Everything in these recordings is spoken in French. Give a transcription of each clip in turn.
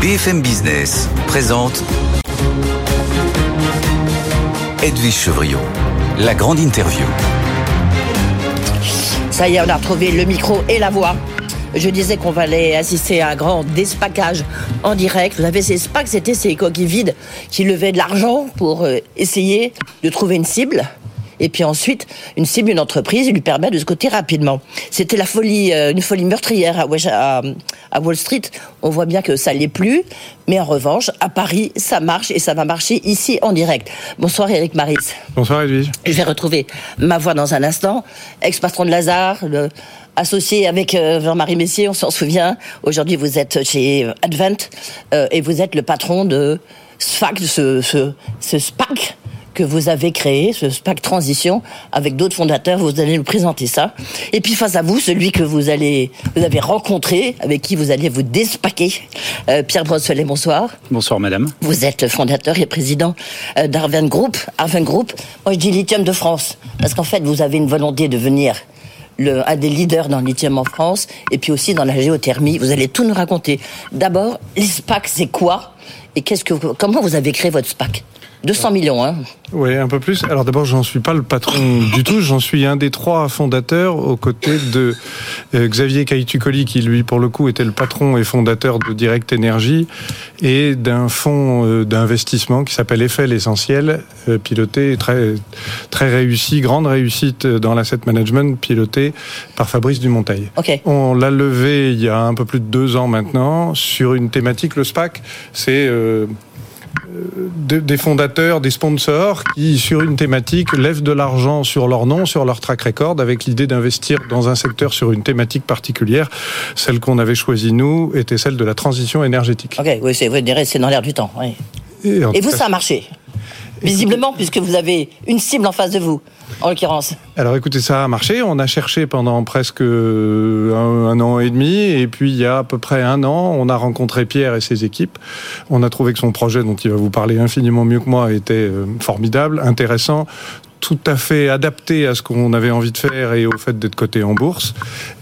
BFM Business présente Edwige Chevriot, la grande interview. Ça y est, on a retrouvé le micro et la voix. Je disais qu'on aller assister à un grand despacage en direct. Vous avez ces SPAC, c'était ces coquilles vides qui levaient de l'argent pour euh, essayer de trouver une cible et puis ensuite une cible, une entreprise, il lui permet de se coter rapidement. C'était la folie, euh, une folie meurtrière à, Wall Street. On voit bien que ça l'est plus, mais en revanche, à Paris, ça marche et ça va marcher ici en direct. Bonsoir Eric Maris. Bonsoir Edwige. Je vais retrouver ma voix dans un instant, ex-patron de Lazare, associé avec euh, Jean-Marie Messier, on s'en souvient. Aujourd'hui, vous êtes chez Advent euh, et vous êtes le patron de SPAC, ce, ce, ce SPAC que vous avez créé, ce SPAC Transition, avec d'autres fondateurs. Vous allez nous présenter ça. Et puis face à vous, celui que vous allez, vous avez rencontré, avec qui vous allez vous despaquer, euh, Pierre Brosselet, bonsoir. Bonsoir, madame. Vous êtes fondateur et président euh, d'Arven Group. Arven Group, moi je dis lithium de France, parce qu'en fait, vous avez une volonté de venir le, un des leaders dans le lithium en France, et puis aussi dans la géothermie. Vous allez tout nous raconter. D'abord, les SPAC, c'est quoi? Et qu'est-ce que, comment vous avez créé votre SPAC? 200 millions, hein Oui, un peu plus. Alors d'abord, j'en suis pas le patron du tout. J'en suis un des trois fondateurs aux côtés de euh, Xavier Caïtucoli, qui lui, pour le coup, était le patron et fondateur de Direct Énergie, et d'un fonds euh, d'investissement qui s'appelle Eiffel Essentiel, euh, piloté très très réussi, grande réussite dans l'asset management, piloté par Fabrice Dumonteil. Okay. On l'a levé il y a un peu plus de deux ans maintenant sur une thématique. Le SPAC, c'est des fondateurs, des sponsors qui, sur une thématique, lèvent de l'argent sur leur nom, sur leur track record, avec l'idée d'investir dans un secteur sur une thématique particulière. Celle qu'on avait choisie, nous, était celle de la transition énergétique. Ok, oui, c'est, dans l'air du temps. Oui. Et, Et vous, ça a marché Visiblement, puisque vous avez une cible en face de vous, en l'occurrence. Alors écoutez, ça a marché. On a cherché pendant presque un, an et demi. Et puis il y a à peu près un an, on a rencontré Pierre et ses équipes. On a trouvé que son projet, dont il va vous parler infiniment mieux que moi, était euh, formidable, intéressant tout à fait adapté à ce qu'on avait envie de faire et au fait d'être coté en bourse.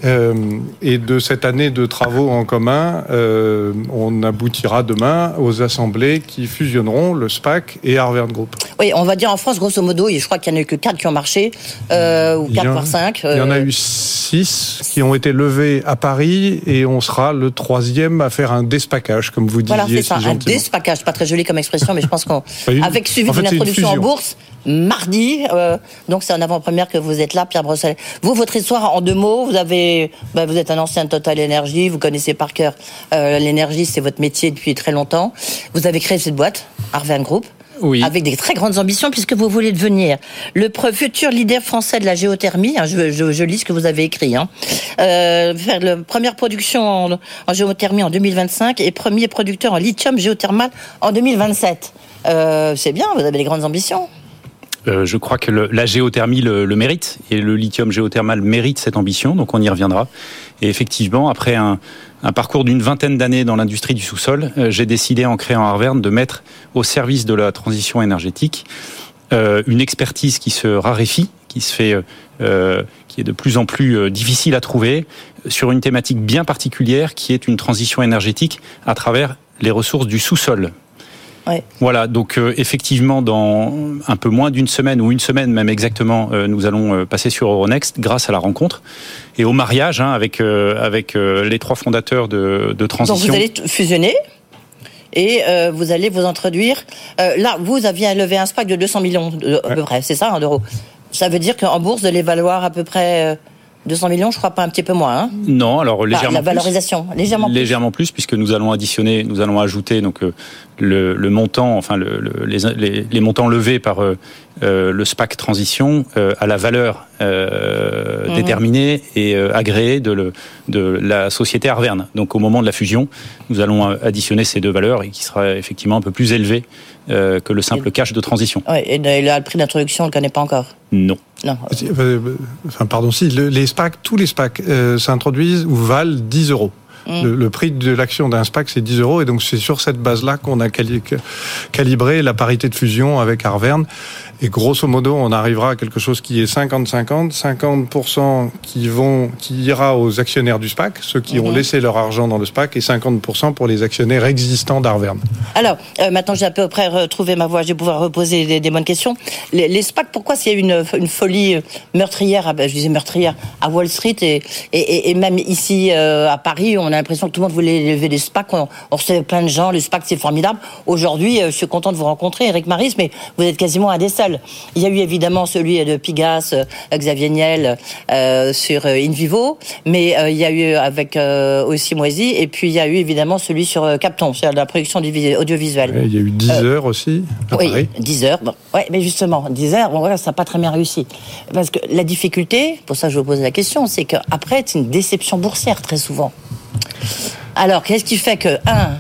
Euh, et de cette année de travaux en commun, euh, on aboutira demain aux assemblées qui fusionneront le SPAC et Harvard Group. Oui, on va dire en France, grosso modo, je crois qu'il n'y en a eu que 4 qui ont marché, euh, ou 4 voire 5. Il y en a eu 6 qui ont été levés à Paris et on sera le troisième à faire un despacage, comme vous disiez. Voilà, c'est ça, un despacage, pas très joli comme expression, mais je pense qu'avec suivi d'une introduction en bourse, mardi. Euh, donc c'est en avant-première que vous êtes là, Pierre Brossel. Vous, votre histoire en deux mots, vous avez, bah, vous êtes un ancien Total Energy, vous connaissez par cœur euh, l'énergie, c'est votre métier depuis très longtemps. Vous avez créé cette boîte, Arven Group. Oui. Avec des très grandes ambitions, puisque vous voulez devenir le futur leader français de la géothermie. Hein, je, je, je, lis ce que vous avez écrit. Hein. Euh, faire la première production en, en, géothermie en 2025 et premier producteur en lithium géothermal en 2027. Euh, c'est bien, vous avez des grandes ambitions. Euh, je crois que la géothermie le, mérite et le lithium géothermal mérite cette ambition, donc on y reviendra. Et effectivement, après un, parcours d'une vingtaine d'années dans l'industrie du sous-sol, euh, j'ai décidé en créant Arverne de mettre au service de la transition énergétique euh, une expertise qui se raréfie, qui se fait, qui est de plus en plus difficile à trouver, sur une thématique bien particulière qui est une transition énergétique à travers les ressources du sous-sol, Ouais. Voilà, donc euh, effectivement, dans un peu moins d'une semaine ou une semaine même exactement, euh, nous allons euh, passer sur Euronext grâce à la rencontre et au mariage hein, avec avec les trois fondateurs de, de Transition. Donc vous allez fusionner et euh, vous allez vous introduire. Euh, là, vous aviez levé un SPAC de 200 millions de, à peu près, c'est ça, hein, d'euros. Ça veut dire qu'en bourse, de les valoir à peu près. Euh, 200 millions, je crois pas un petit peu moins. Hein non, alors légèrement bah, la valorisation, plus, légèrement plus. légèrement plus, puisque nous allons additionner, nous allons ajouter donc euh, le, le, montant, enfin le, le, les, les, les, montants levés par euh, le SPAC transition euh, à la valeur mmh. déterminée et agréée de, le, de la société Arverne. Donc au moment de la fusion, nous allons additionner ces deux valeurs et qui sera effectivement un peu plus élevé euh, que le simple cash de transition. Ouais, et le prix d'introduction, on ne le connaît pas encore Non. Non. Enfin, pardon, si, les SPAC, tous les SPAC euh, s'introduisent ou valent 10 euros. Mmh. Le, prix de l'action d'un SPAC, c'est 10 euros. Et donc, c'est sur cette base-là qu'on a calibré la parité de fusion avec Arverne. Et grosso modo, on arrivera à quelque chose qui est 50-50, 50%, qui vont, qui ira aux actionnaires du SPAC, ceux qui ont mhm. laissé leur argent dans le SPAC, et 50% pour les actionnaires existants d'Arverne. Alors, euh, maintenant j'ai à peu près retrouvé ma voix, je vais pouvoir reposer des, bonnes questions. Les, les SPAC, pourquoi s'il y a une, une folie euh, meurtrière, ah ben, je disais meurtrière, à Wall Street et, et, et même ici euh, à Paris, on a l'impression que tout le monde voulait lever des SPAC, on, on recevait plein de gens, les SPAC c'est formidable. Aujourd'hui, je suis content de vous rencontrer, Eric Maris, mais vous êtes quasiment un des Il y a eu évidemment celui de Pigas, euh, Xavier Niel euh, sur euh, InVivo, mais il y a eu avec aussi Moisy, et puis il y a eu évidemment celui sur Capton, sur la production audiovisuelle. il y a eu 10 heures aussi. oui, 10 heures. Bon, ouais, mais justement, 10 heures, bon, ça n'a pas très bien réussi. Parce que la difficulté, pour ça je vous pose la question, c'est qu'après, c'est une déception boursière très souvent. Alors, qu'est-ce qui fait que, un,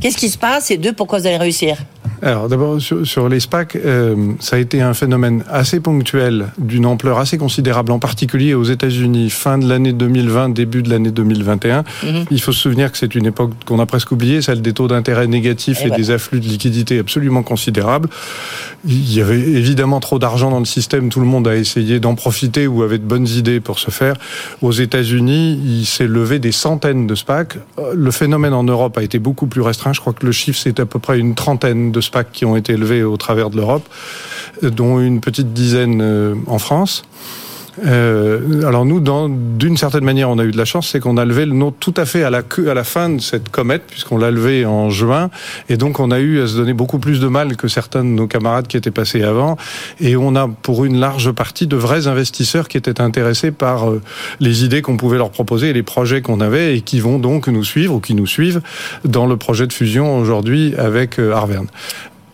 qu'est-ce qui se passe, et deux, pourquoi vous allez réussir? Alors d'abord sur, les SPAC, euh, ça a été un phénomène assez ponctuel, d'une ampleur assez considérable, en particulier aux États-Unis, fin de l'année 2020, début de l'année 2021. Mhm. Il faut se souvenir que c'est une époque qu'on a presque oubliée, celle des taux d'intérêt négatifs et, des afflux de liquidités absolument considérables. Il y avait évidemment trop d'argent dans le système, tout le monde a essayé d'en profiter ou avait de bonnes idées pour ce faire. Aux États-Unis, il s'est levé des centaines de SPAC. Le phénomène en Europe a été beaucoup plus restreint. Je crois que le chiffre c'est à peu près une trentaine de Qui ont été élevés au travers de l'Europe, dont une petite dizaine euh, en France. Euh, alors nous, d'une certaine manière, on a eu de la chance, c'est qu'on a levé le nom tout à fait à la, à la fin de cette comète, puisqu'on l'a levé en juin, et donc on a eu à se donner beaucoup plus de mal que certains de nos camarades qui étaient passés avant, et on a pour une large partie de vrais investisseurs qui étaient intéressés par euh, les idées qu'on pouvait leur proposer et les projets qu'on avait, et qui vont donc nous suivre ou qui nous suivent dans le projet de fusion aujourd'hui avec Arverne.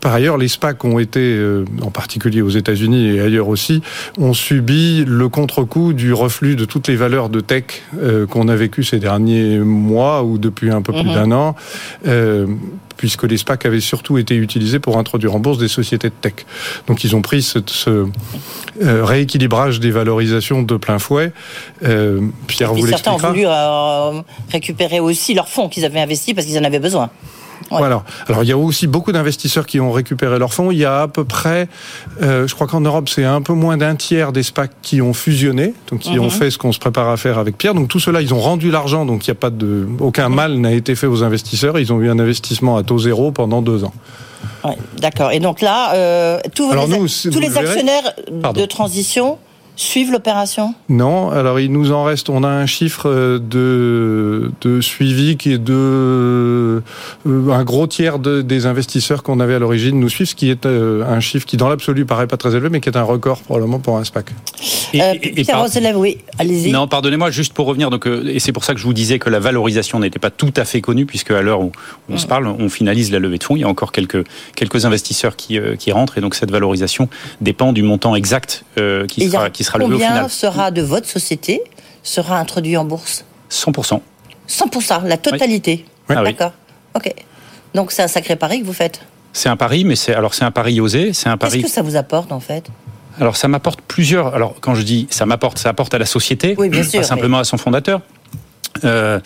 Par ailleurs, les SPAC ont été, euh, en particulier aux États-Unis et ailleurs aussi, ont subi le contre-coup du reflux de toutes les valeurs de tech euh, qu'on a vécu ces derniers mois ou depuis un peu plus mhm. d'un an. Euh, puisque les SPAC avaient surtout été utilisés pour introduire en bourse des sociétés de tech. Donc ils ont pris ce, rééquilibrage des valorisations de plein fouet. Pierre vous Certains ont voulu récupérer aussi leurs fonds qu'ils avaient investis parce qu'ils en avaient besoin. Voilà. Alors il y a aussi beaucoup d'investisseurs qui ont récupéré leurs fonds. Il y a à peu près, euh, je crois qu'en Europe c'est un peu moins d'un tiers des SPAC qui ont fusionné, donc qui ont mhm. fait ce qu'on se prépare à faire avec Pierre. Donc tout cela, ils ont rendu l'argent, donc il n'y a pas de, aucun mhm. mal n'a été fait aux investisseurs. Ils ont eu un investissement à taux zéro pendant deux ans. D'accord. Et donc là, euh, tous, les, tous les actionnaires de transition suivent l'opération? Non, alors il nous en reste, on a un chiffre euh, de, de suivi qui est de euh, un gros tiers de, des investisseurs qu'on avait à l'origine nous suivent, ce qui est euh, un chiffre qui dans l'absolu paraît pas très élevé, mais qui est un record probablement pour un SPAC. Et, oui, allez-y. Non, pardonnez-moi, juste pour revenir, donc, et c'est pour ça que je vous disais que la valorisation n'était pas tout à fait connue, puisque à l'heure où on se parle, on finalise la levée de fonds, il y a encore quelques, quelques investisseurs qui, qui rentrent, et donc cette valorisation dépend du montant exact qui sera, qui Combien sera de votre société sera introduit en bourse 100%. 100%, la totalité. Ah D'accord. Ok. Donc c'est un sacré pari que vous faites. C'est un pari, mais c'est alors c'est un pari osé, c'est un pari. Qu'est-ce que ça vous apporte en fait? Alors ça m'apporte plusieurs. Alors quand je dis ça m'apporte, ça apporte à la société, oui, bien sûr, pas simplement à son fondateur. Euh,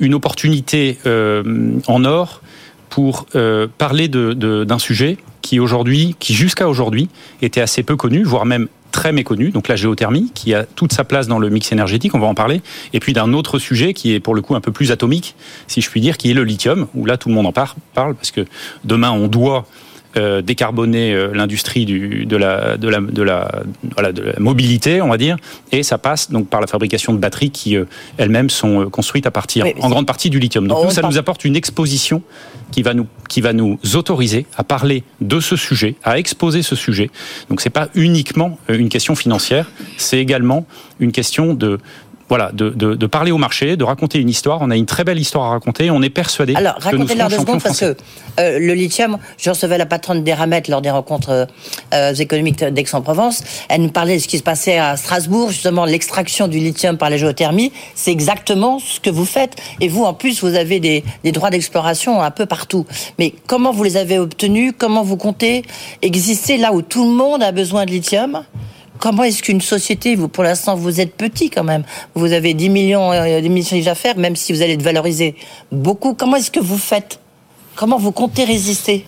une opportunité euh, en or pour euh, parler d'un de, sujet qui aujourd'hui, qui jusqu'à aujourd'hui était assez peu connu, voire même très méconnu, donc la géothermie, qui a toute sa place dans le mix énergétique, on va en parler, et puis d'un autre sujet qui est pour le coup un peu plus atomique, si je puis dire, qui est le lithium, où là tout le monde en parle, parce que demain on doit euh, décarboner euh, l'industrie de la, de, la, de, la, voilà, de la mobilité, on va dire, et ça passe donc par la fabrication de batteries qui euh, elles-mêmes sont construites à partir en grande partie du lithium. Donc nous, ça nous apporte une exposition qui va nous qui va nous autoriser à parler de ce sujet, à exposer ce sujet. Donc c'est pas uniquement une question financière, c'est également une question de voilà, de, de, de, parler au marché, de raconter une histoire. On a une très belle histoire à raconter. On est persuadé. Alors, racontez-leur deux secondes parce que euh, le lithium, je recevais la patronne d'Eramet lors des rencontres euh, euh, économiques d'Aix-en-Provence. Elle nous parlait de ce qui se passait à Strasbourg, justement l'extraction du lithium par la géothermie. C'est exactement ce que vous faites. Et vous, en plus, vous avez des, des droits d'exploration un peu partout. Mais comment vous les avez obtenus? Comment vous comptez? Exister là où tout le monde a besoin de lithium? Comment est-ce qu'une société, vous pour l'instant vous êtes petit quand même, vous avez 10 millions, euh, 10 millions d'affaires, même si vous allez être valorisé beaucoup, comment est-ce que vous faites? Comment vous comptez résister?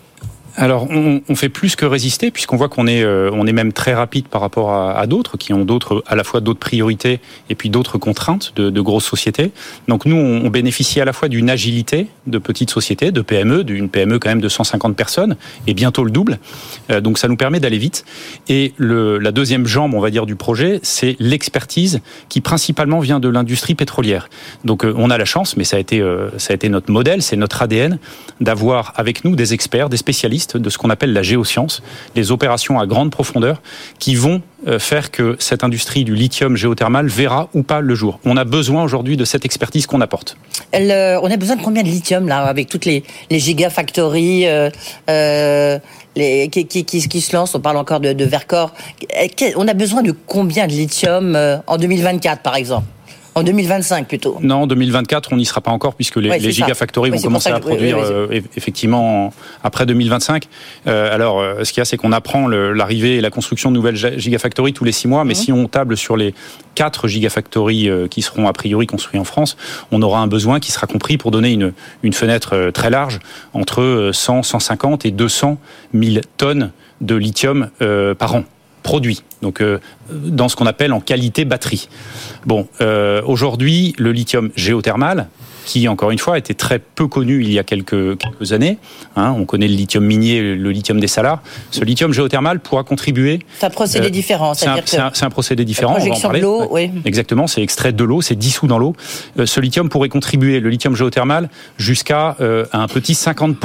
Alors, on, on, fait plus que résister, puisqu'on voit qu'on est, euh, on est même très rapide par rapport à, à d'autres qui ont d'autres, à la fois d'autres priorités et puis d'autres contraintes de, de, grosses sociétés. Donc, nous, on, on bénéficie à la fois d'une agilité de petites sociétés, de PME, d'une PME quand même de 150 personnes, et bientôt le double. Euh, donc, ça nous permet d'aller vite. Et le, la deuxième jambe, on va dire, du projet, c'est l'expertise qui principalement vient de l'industrie pétrolière. Donc, euh, on a la chance, mais ça a été, euh, ça a été notre modèle, c'est notre ADN, d'avoir avec nous des experts, des spécialistes de ce qu'on appelle la géoscience, les opérations à grande profondeur, qui vont euh, faire que cette industrie du lithium géothermal verra ou pas le jour. On a besoin aujourd'hui de cette expertise qu'on apporte. Euh, on a besoin de combien de lithium là, avec toutes les, les gigafactories euh, les, qui, se lancent? On parle encore de, de Vercors. On a besoin de combien de lithium en 2024 par exemple? En 2025 plutôt. Non, en 2024, on n'y sera pas encore puisque les, ouais, les gigafactories vont commencer à produire oui, euh, effectivement après 2025. Euh, alors, euh, ce qu'il y a, c'est qu'on apprend l'arrivée et la construction de nouvelles gigafactories tous les six mois, mais mmh. si on table sur les quatre gigafactories euh, qui seront a priori construites en France, on aura un besoin qui sera compris pour donner une, une fenêtre très large entre 100, 150 et 200 000 tonnes de lithium euh, par an produit, donc euh, dans ce qu'on appelle en qualité batterie. Bon, euh, aujourd'hui, le lithium géothermal, qui encore une fois était très peu connu il y a quelques, quelques années. Hein, on connaît le lithium minier, le lithium des salars. Ce lithium géothermal pourra contribuer. C'est un procédé euh, différent. C'est un, un, un, procédé différent. on va en parler. De oui. Exactement, c'est extrait de l'eau, c'est dissous dans l'eau. Ce lithium pourrait contribuer, le lithium géothermal, jusqu'à un petit 50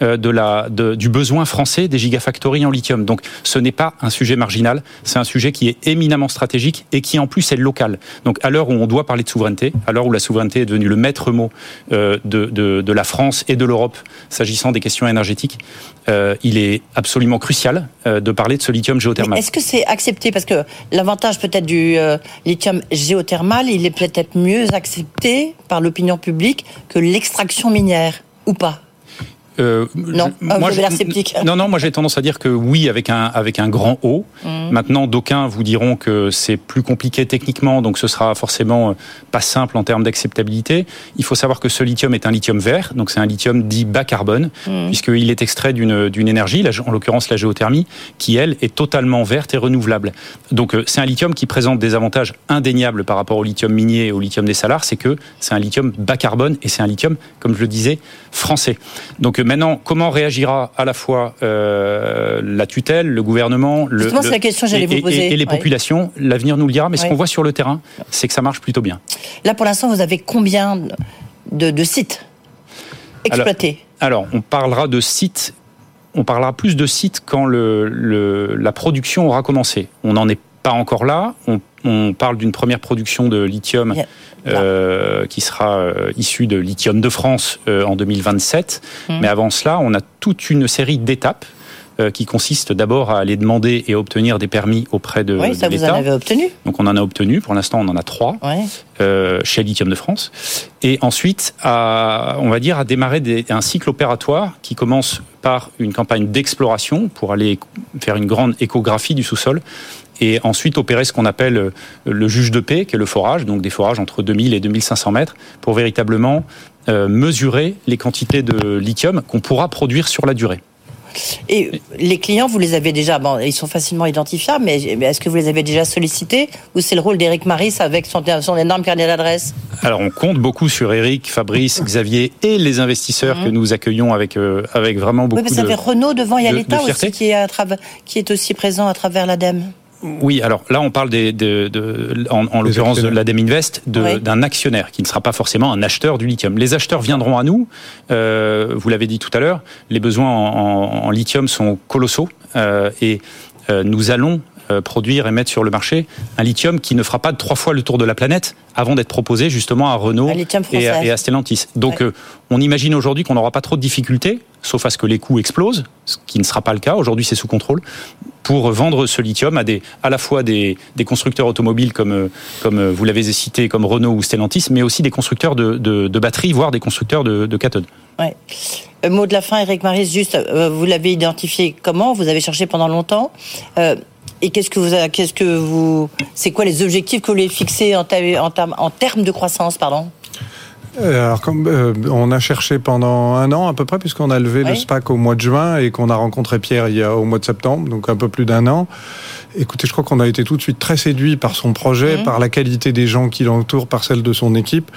de la, de, du besoin français des gigafactories en lithium. Donc ce n'est pas un sujet marginal, c'est un sujet qui est éminemment stratégique et qui en plus est local. Donc à l'heure où on doit parler de souveraineté, à l'heure où la souveraineté est devenue le maître mot euh, de, de, la France et de l'Europe s'agissant des questions énergétiques, euh, il est absolument crucial euh, de parler de ce lithium géothermal. Est-ce que c'est accepté? Parce que l'avantage peut-être du euh, lithium géothermal, il est peut-être mieux accepté par l'opinion publique que l'extraction minière, ou pas? Euh, non, je, moi, je, sceptique. Non, non, moi j'ai tendance à dire que oui, avec un avec un grand O. Mmh. Maintenant, d'aucuns vous diront que c'est plus compliqué techniquement, donc ce sera forcément pas simple en termes d'acceptabilité. Il faut savoir que ce lithium est un lithium vert, donc c'est un lithium dit bas carbone, mmh. puisqu'il est extrait d'une d'une énergie, en l'occurrence la géothermie, qui elle est totalement verte et renouvelable. Donc c'est un lithium qui présente des avantages indéniables par rapport au lithium minier et au lithium des salars, c'est que c'est un lithium bas carbone et c'est un lithium, comme je le disais, français. Donc maintenant, comment réagira à la fois euh, la tutelle, le gouvernement, le, Justement, c'est la question que j'allais vous poser. Et, et les populations oui. L'avenir nous le dira, mais oui. ce qu'on voit sur le terrain, c'est que ça marche plutôt bien. Là, pour l'instant, vous avez combien de, de sites exploités? alors, alors, on parlera de sites. On parlera plus de sites quand le, le, la production aura commencé. On n'en est pas encore là. On, on parle d'une première production de lithium yeah. euh, qui sera euh, issue de Lithium de France euh, en 2027. Mmh. Mais avant cela, on a toute une série d'étapes qui consiste d'abord à aller demander et obtenir des permis auprès de, oui, ça vous en avez obtenu. Donc on en a obtenu. Pour l'instant, on en a trois euh, chez Lithium de France. Et ensuite, à, on va dire, à démarrer des, un cycle opératoire qui commence par une campagne d'exploration pour aller faire une grande échographie du sous-sol et ensuite opérer ce qu'on appelle euh, le juge de paix, qui est le forage, donc des forages entre 2000 et 2500 mètres, pour véritablement euh, mesurer les quantités de lithium qu'on pourra produire sur la durée. Et les clients, vous les avez déjà, bon, ils sont facilement identifiables, mais est-ce que vous les avez déjà sollicités ou c'est le rôle d'Éric Maris avec son, son énorme carnet d'adresses Alors on compte beaucoup sur Eric, Fabrice, Xavier et les investisseurs mmh. que nous accueillons avec, euh, avec vraiment beaucoup oui, mais de. Vous avez Renault devant, il y a l'État aussi qui est, à qui est aussi présent à travers l'ADEME. Oui, alors là, on parle des, de, de, en, en l'occurrence de l'ADEME Invest, d'un oui. actionnaire qui ne sera pas forcément un acheteur du lithium. Les acheteurs viendront à nous. Euh, vous l'avez dit tout à l'heure, les besoins en, en, en, lithium sont colossaux euh, et euh, nous allons produire et mettre sur le marché un lithium qui ne fera pas trois fois le tour de la planète avant d'être proposé justement à Renault et à, et à, Stellantis. Donc ouais. euh, on imagine aujourd'hui qu'on n'aura pas trop de difficultés, sauf à ce que les coûts explosent, ce qui ne sera pas le cas. Aujourd'hui c'est sous contrôle pour vendre ce lithium à, des, à la fois des, des constructeurs automobiles comme, comme vous l'avez cité, comme Renault ou Stellantis, mais aussi des constructeurs de, de, de batteries, voire des constructeurs de, de cathodes. Ouais. Euh, mot de la fin, Eric Maris, juste, euh, vous l'avez identifié comment? Vous avez cherché pendant longtemps. Euh, Et qu'est-ce que vous, qu'est-ce que vous, c'est quoi les objectifs que vous voulez fixer en, en, en termes de croissance, pardon? Alors, comme, euh, on a cherché pendant un an à peu près, puisqu'on a levé le SPAC au mois de juin et qu'on a rencontré Pierre il y a au mois de septembre, donc un peu plus d'un an. Écoutez, je crois qu'on a été tout de suite très séduit par son projet, mhm. par la qualité des gens qui l'entourent, par celle de son équipe.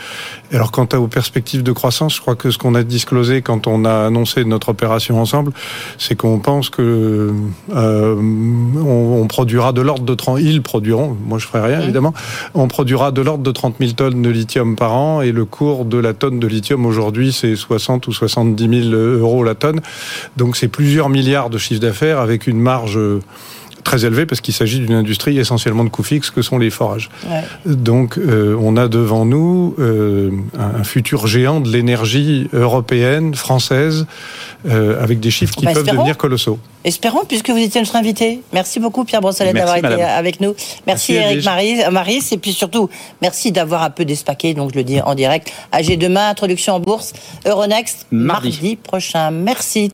Alors, quant aux perspectives de croissance, je crois que ce qu'on a disclosé quand on a annoncé notre opération ensemble, c'est qu'on pense que euh, on, on, produira de l'ordre de 30, ils produiront, moi je ferai rien mhm. évidemment, on produira de l'ordre de 30 000 tonnes de lithium par an et le cours de la tonne de lithium aujourd'hui, c'est 60 ou 70 000 euros la tonne. Donc c'est plusieurs milliards de chiffres d'affaires avec une marge très élevée parce qu'il s'agit d'une industrie essentiellement de coûts fixes que sont les forages. Donc euh, on a devant nous euh, un futur géant de l'énergie européenne, française, euh, avec des chiffres qui bah, peuvent devenir colossaux. Espérons, puisque vous étiez notre invité. Merci beaucoup, Pierre Brossolet, d'avoir été avec nous. Merci, Eric Maris, et puis surtout, merci d'avoir un peu despaqué, donc je le dis en direct. AG demain, introduction en bourse, Euronext, mardi prochain. Merci.